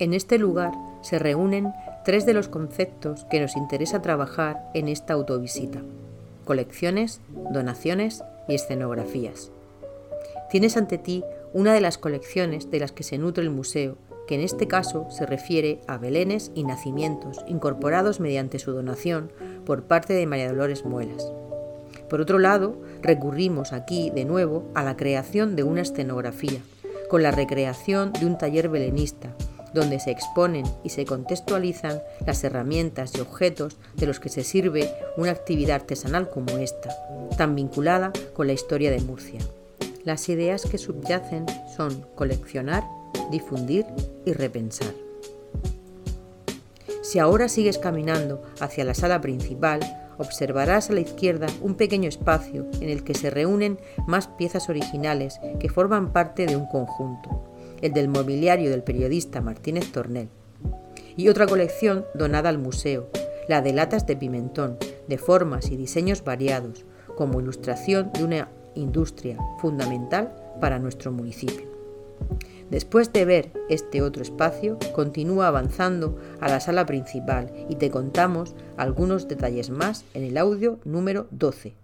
En este lugar se reúnen tres de los conceptos que nos interesa trabajar en esta autovisita. Colecciones, donaciones y escenografías. Tienes ante ti una de las colecciones de las que se nutre el museo, que en este caso se refiere a belenes y nacimientos incorporados mediante su donación por parte de María Dolores Muelas. Por otro lado, recurrimos aquí de nuevo a la creación de una escenografía, con la recreación de un taller belenista, donde se exponen y se contextualizan las herramientas y objetos de los que se sirve una actividad artesanal como esta, tan vinculada con la historia de Murcia. Las ideas que subyacen son coleccionar, difundir y repensar. Si ahora sigues caminando hacia la sala principal, observarás a la izquierda un pequeño espacio en el que se reúnen más piezas originales que forman parte de un conjunto el del mobiliario del periodista Martínez Tornel, y otra colección donada al museo, la de latas de pimentón, de formas y diseños variados, como ilustración de una industria fundamental para nuestro municipio. Después de ver este otro espacio, continúa avanzando a la sala principal y te contamos algunos detalles más en el audio número 12.